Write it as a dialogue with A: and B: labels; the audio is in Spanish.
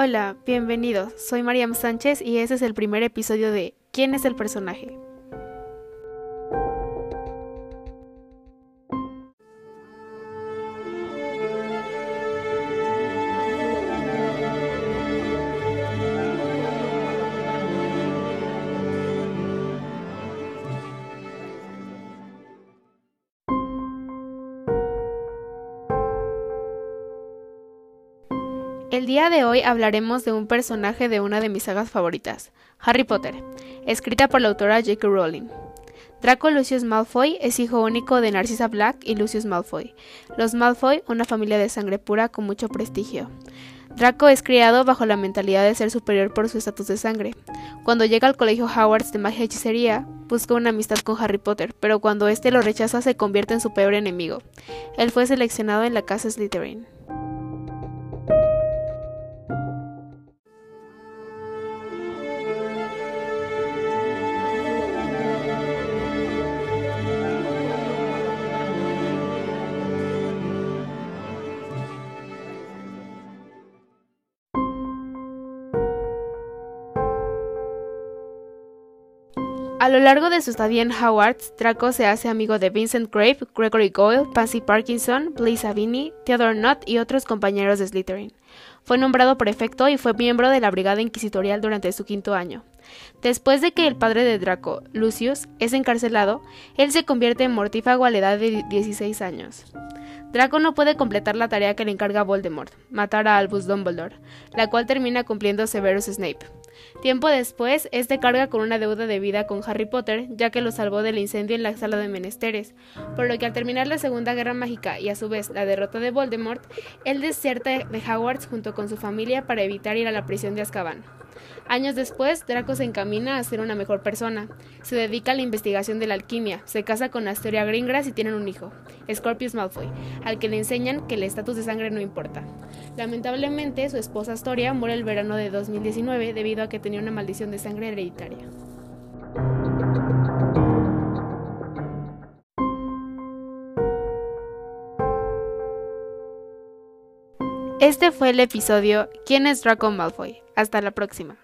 A: Hola, bienvenidos. Soy Mariam Sánchez y este es el primer episodio de ¿Quién es el personaje? El día de hoy hablaremos de un personaje de una de mis sagas favoritas, Harry Potter, escrita por la autora J.K. Rowling. Draco Lucius Malfoy es hijo único de Narcissa Black y Lucius Malfoy. Los Malfoy, una familia de sangre pura con mucho prestigio. Draco es criado bajo la mentalidad de ser superior por su estatus de sangre. Cuando llega al colegio Hogwarts de magia y hechicería, busca una amistad con Harry Potter, pero cuando este lo rechaza se convierte en su peor enemigo. Él fue seleccionado en la casa Slytherin. A lo largo de su estadía en Hogwarts, Draco se hace amigo de Vincent Grape, Gregory Goyle, Pansy Parkinson, Blaise Savini, Theodore Nott y otros compañeros de Slytherin. Fue nombrado prefecto y fue miembro de la Brigada Inquisitorial durante su quinto año. Después de que el padre de Draco, Lucius, es encarcelado, él se convierte en mortífago a la edad de 16 años. Draco no puede completar la tarea que le encarga Voldemort, matar a Albus Dumbledore, la cual termina cumpliendo Severus Snape. Tiempo después, este carga con una deuda de vida con Harry Potter, ya que lo salvó del incendio en la sala de menesteres, por lo que al terminar la Segunda Guerra Mágica y a su vez la derrota de Voldemort, él deserta de Hogwarts junto con su familia para evitar ir a la prisión de Azkaban. Años después, Draco se encamina a ser una mejor persona. Se dedica a la investigación de la alquimia, se casa con Astoria Greengrass y tienen un hijo, Scorpius Malfoy, al que le enseñan que el estatus de sangre no importa. Lamentablemente, su esposa Astoria muere el verano de 2019 debido a que tenía una maldición de sangre hereditaria. Este fue el episodio ¿Quién es Draco Malfoy? Hasta la próxima.